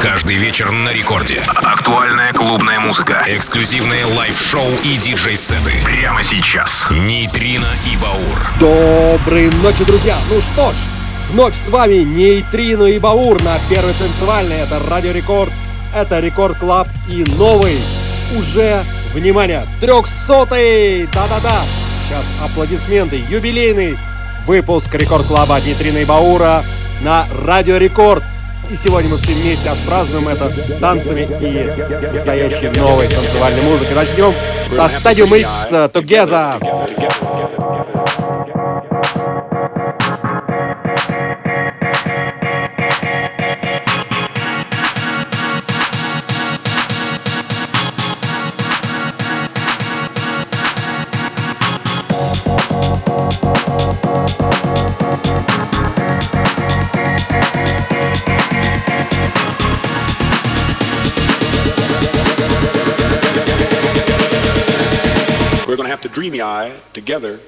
Каждый вечер на рекорде. Актуальная клубная музыка. Эксклюзивные лайв-шоу и диджей-сеты. Прямо сейчас. Нейтрино и Баур. Доброй ночи, друзья! Ну что ж, вновь с вами Нейтрино и Баур на первой танцевальной. Это Радио Рекорд, это Record Club и новый, уже, внимание, трехсотый! Да-да-да! Сейчас аплодисменты, юбилейный выпуск Record Club а Нейтрино и Баура на Радио Рекорд. И сегодня мы все вместе отпразднуем это танцами и настоящей новой танцевальной музыкой. Начнем со Stadium X Together. The dreamy Eye together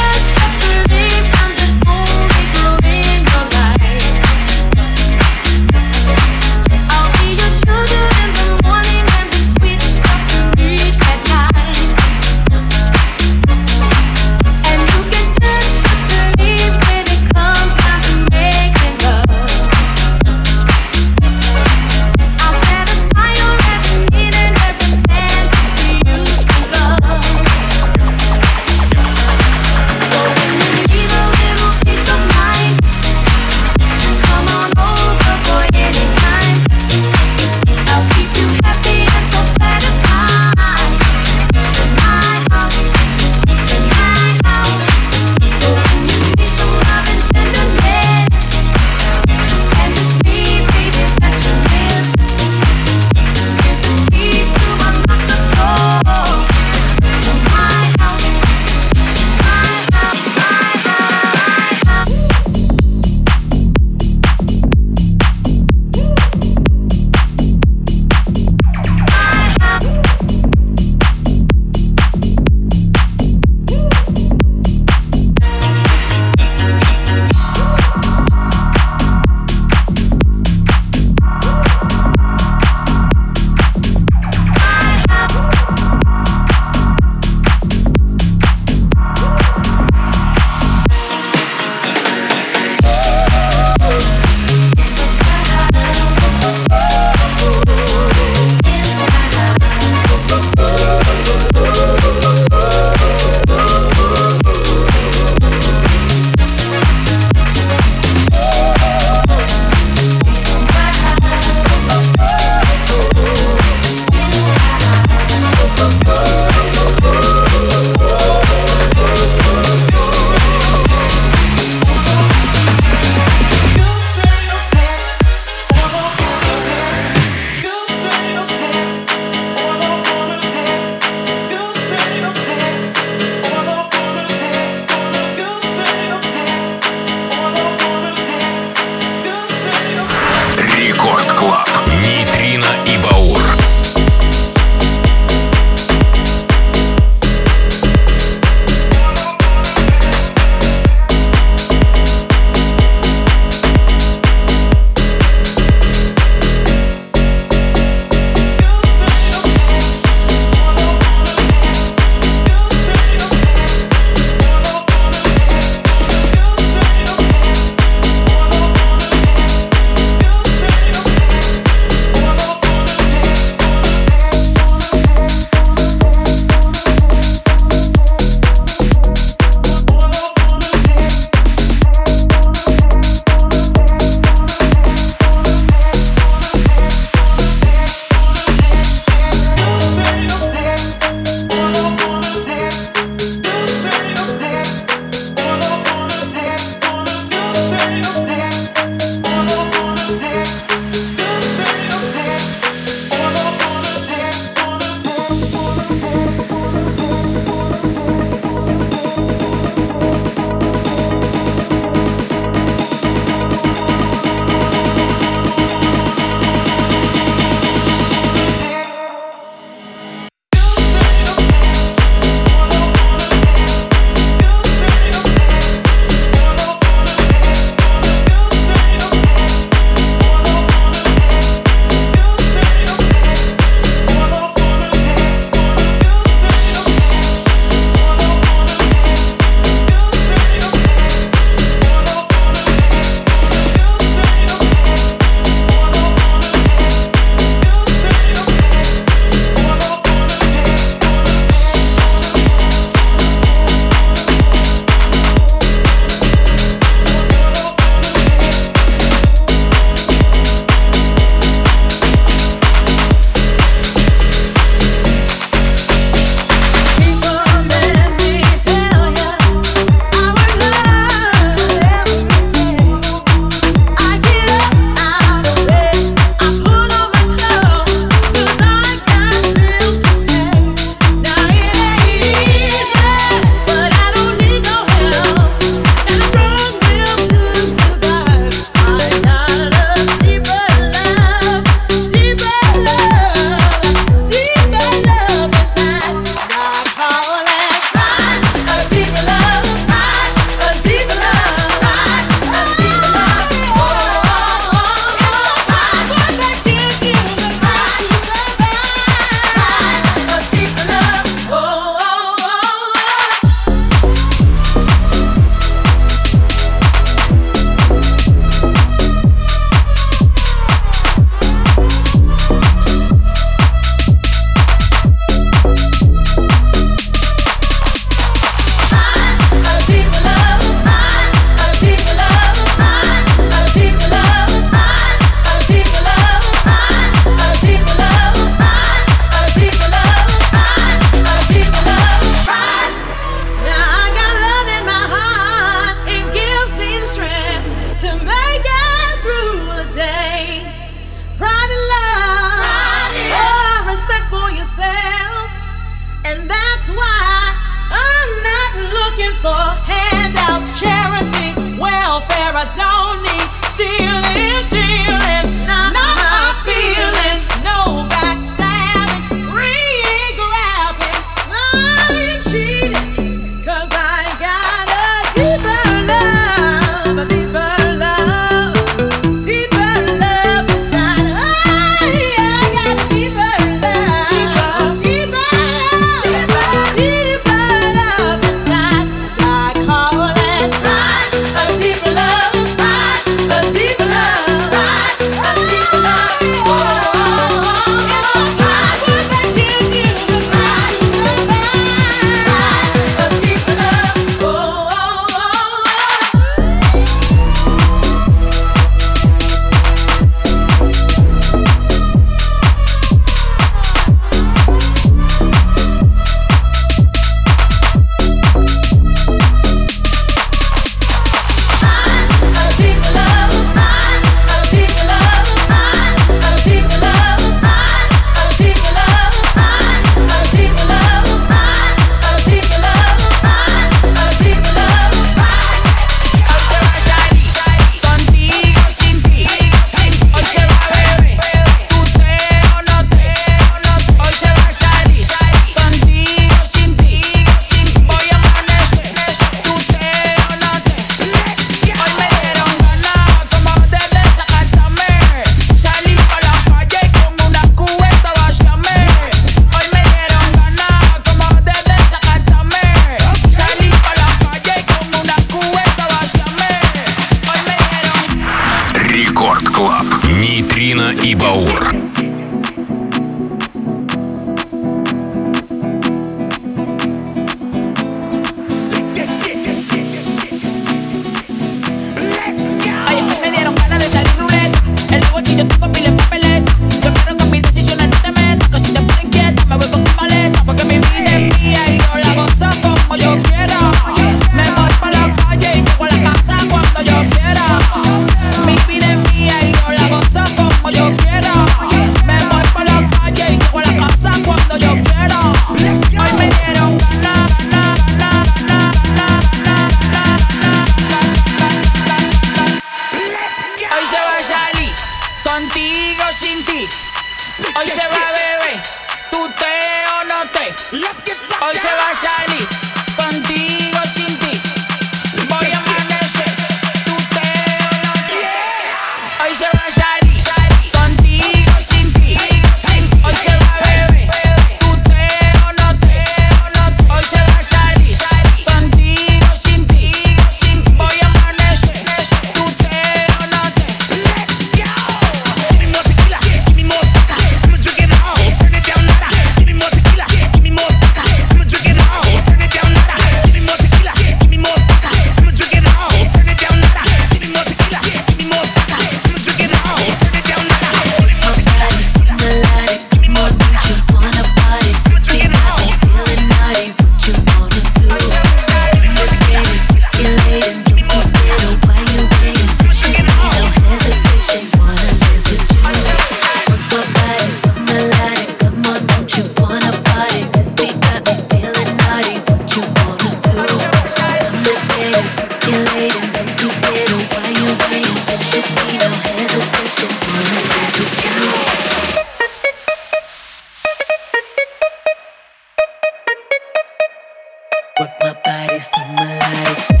work my body, somebody.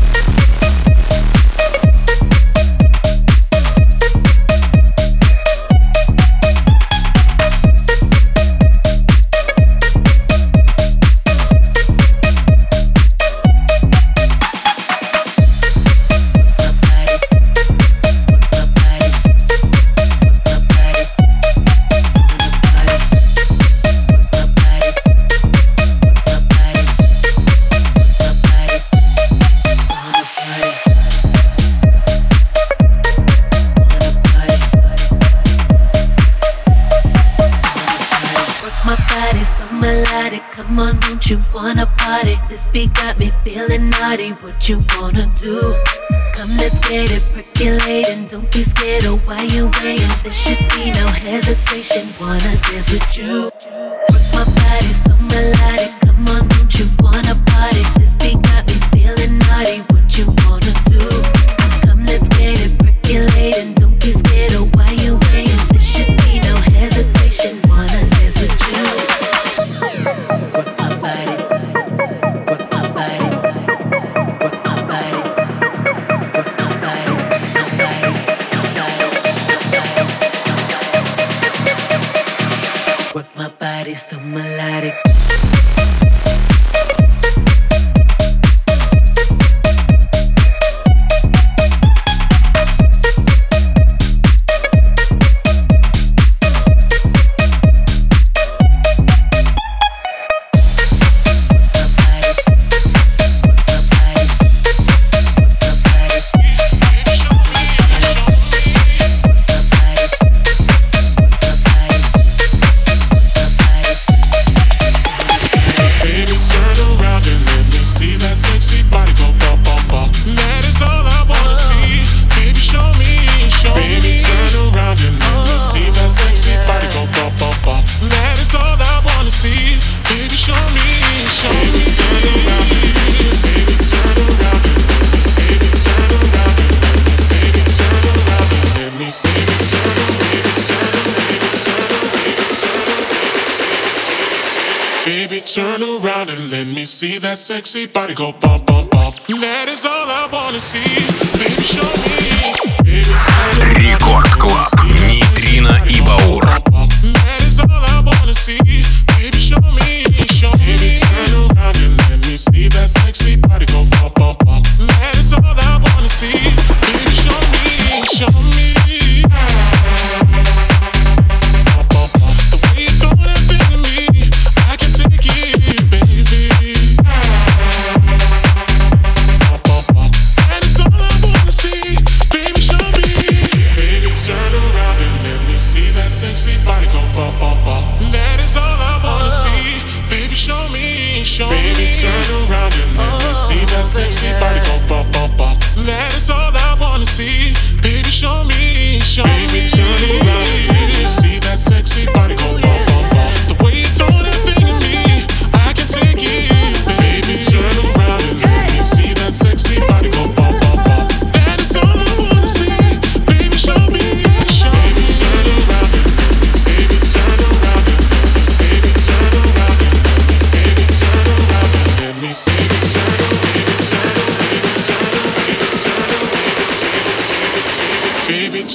sexy body go bump.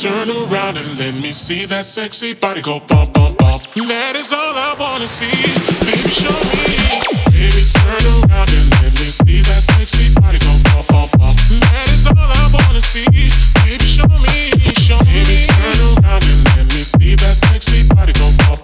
turn around and let me see that sexy body go bump, bump, bump. That is all I wanna see. Baby, show me. Baby, turn around and let me see that sexy body go bump, bump, bump. That is all I wanna see. Baby, show me. Show me. Baby, turn around and let me see that sexy body go bump.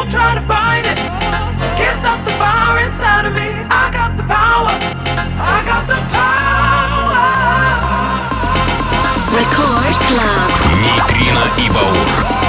won't try to fight it. Can't stop the fire inside of me. I got the power. I got the power. Record Club. Нейтрино и Баур.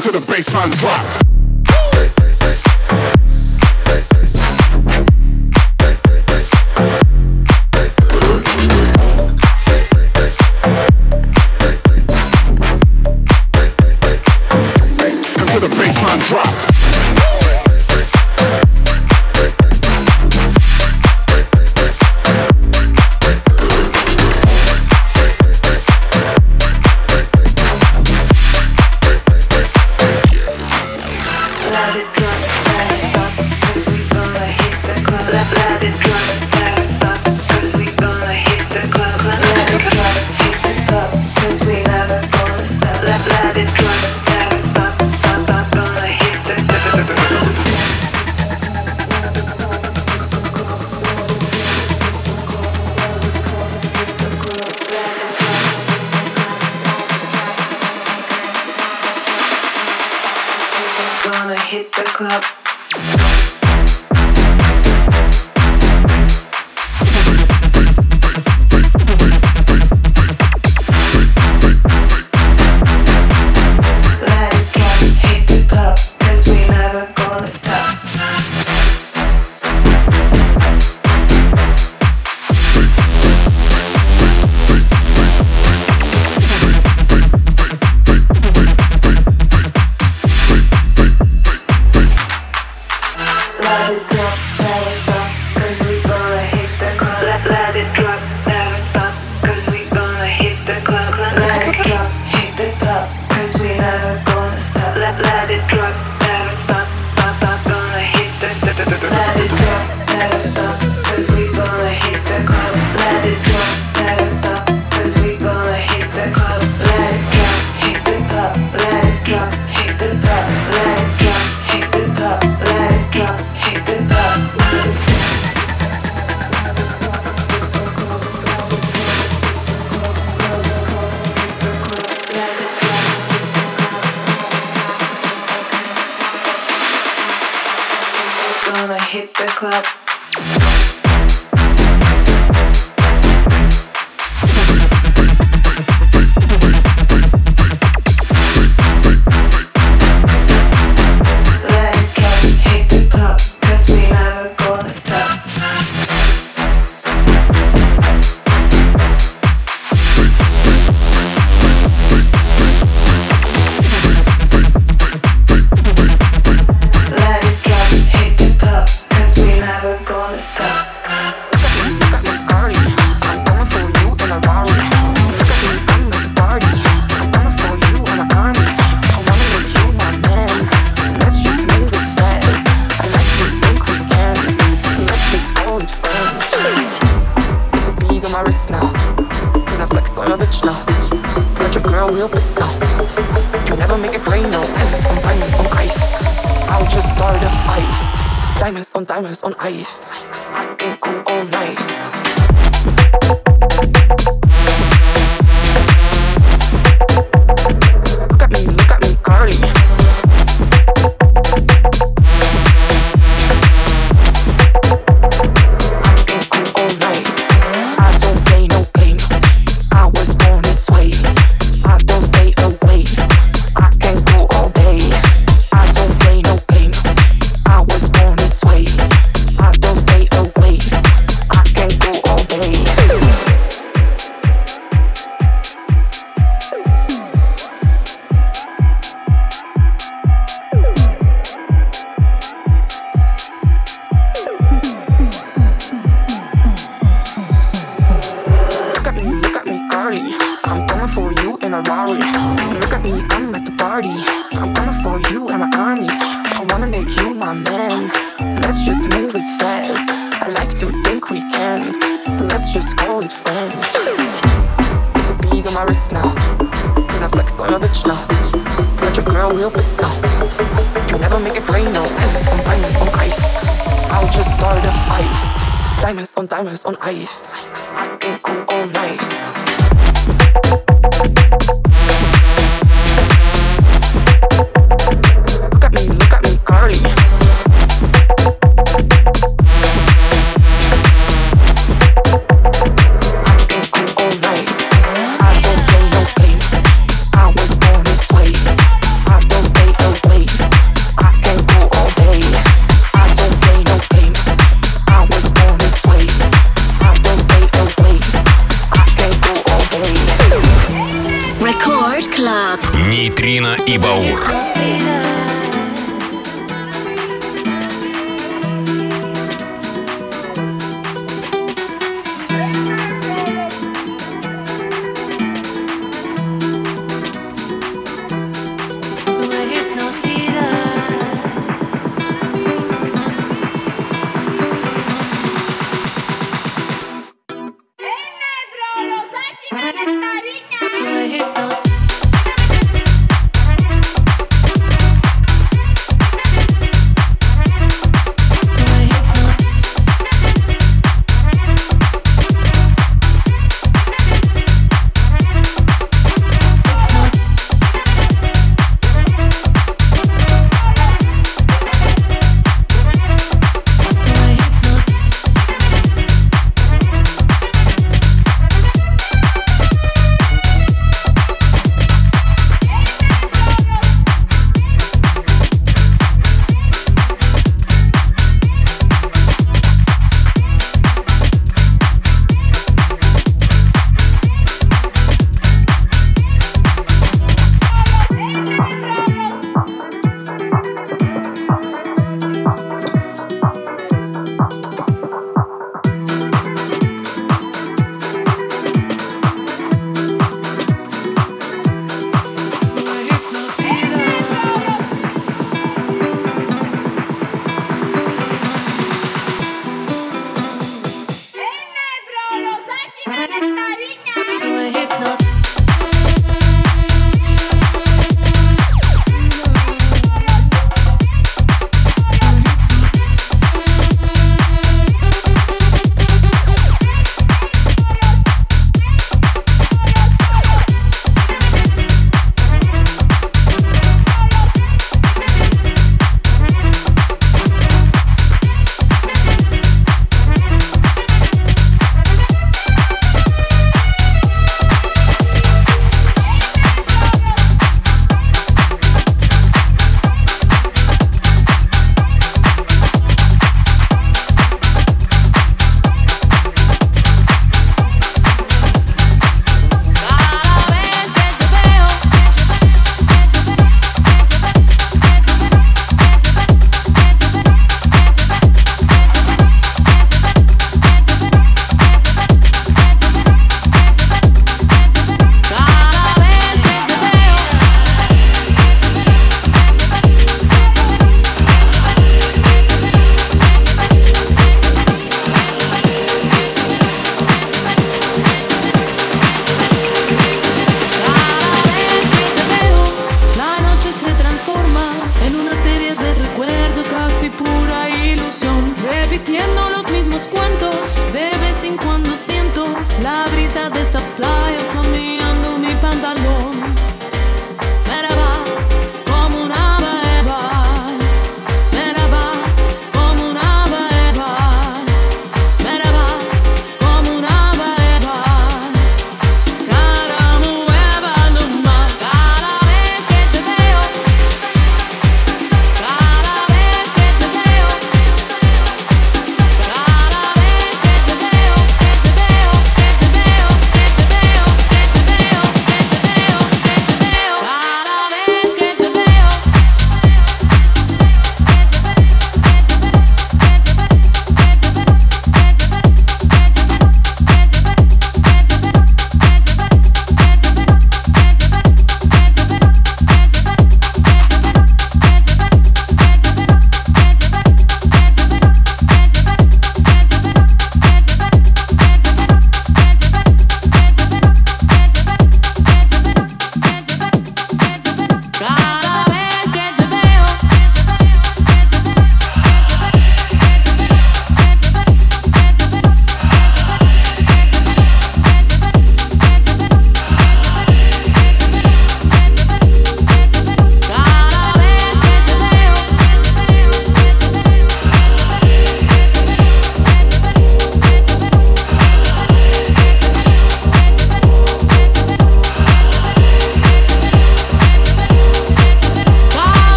Until the baseline drop.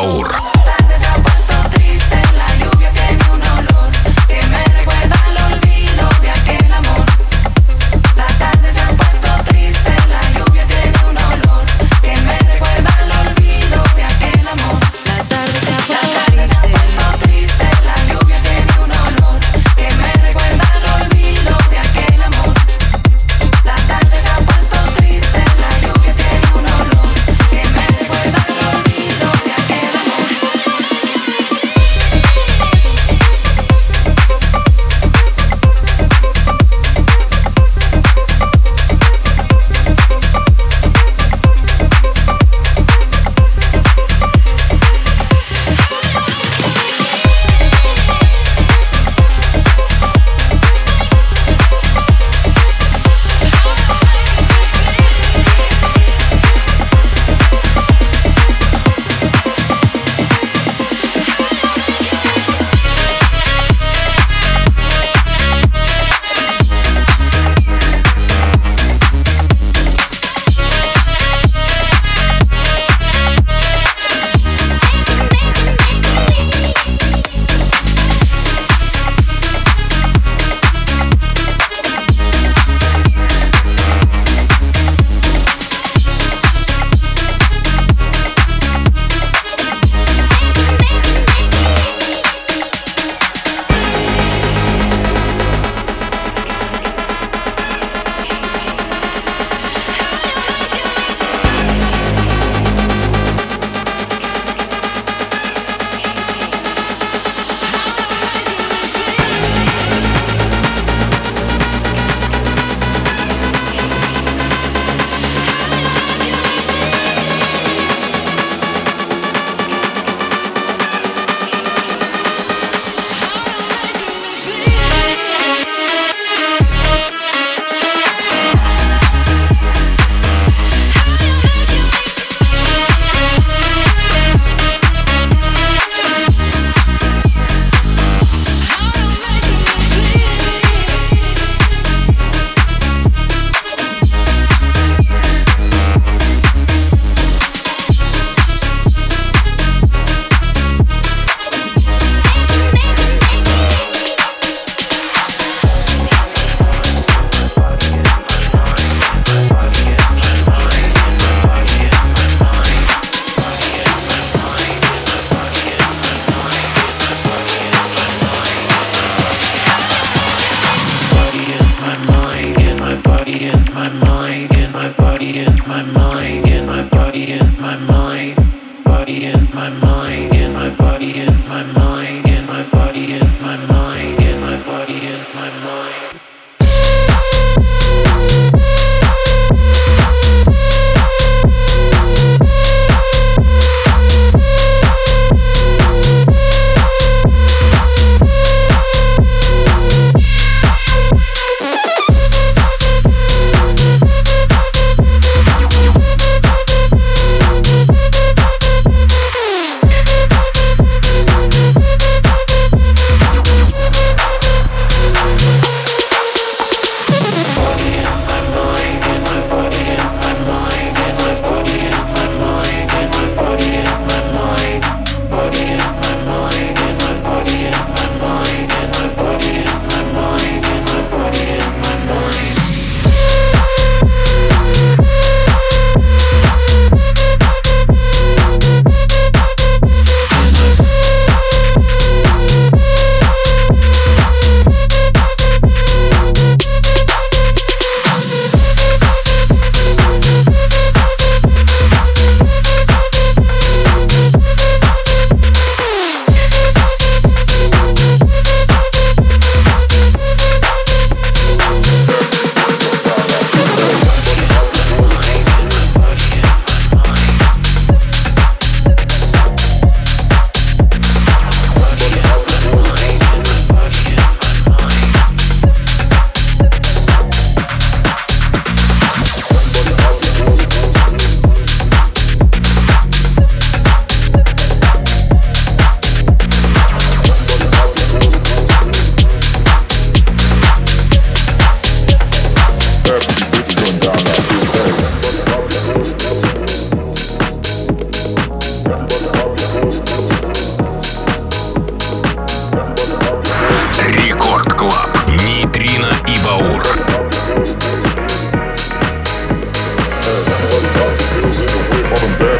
Баур.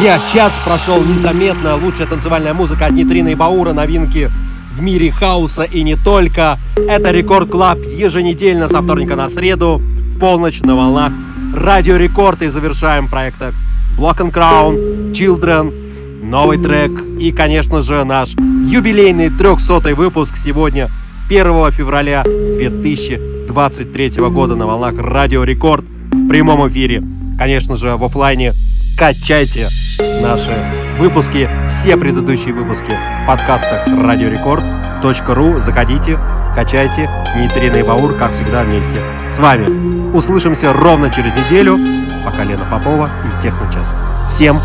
друзья, час прошел незаметно. Лучшая танцевальная музыка от Нейтрино и Баура, новинки в мире хауса и не только. Это Record Club еженедельно со вторника на среду в полночь на волнах Радио Рекорд и завершаем проекта Block and Crown, Children, новый трек и, конечно же, наш юбилейный 300 выпуск сегодня, 1 февраля 2023 года на волнах Радио Рекорд в прямом эфире. Конечно же, в оффлайне качайте наши выпуски, все предыдущие выпуски в подкастах радиорекорд.ру. Заходите, качайте. Нейтрино и Баур, как всегда, вместе с вами. Услышимся ровно через неделю. Пока Лена Попова и Техночас. Всем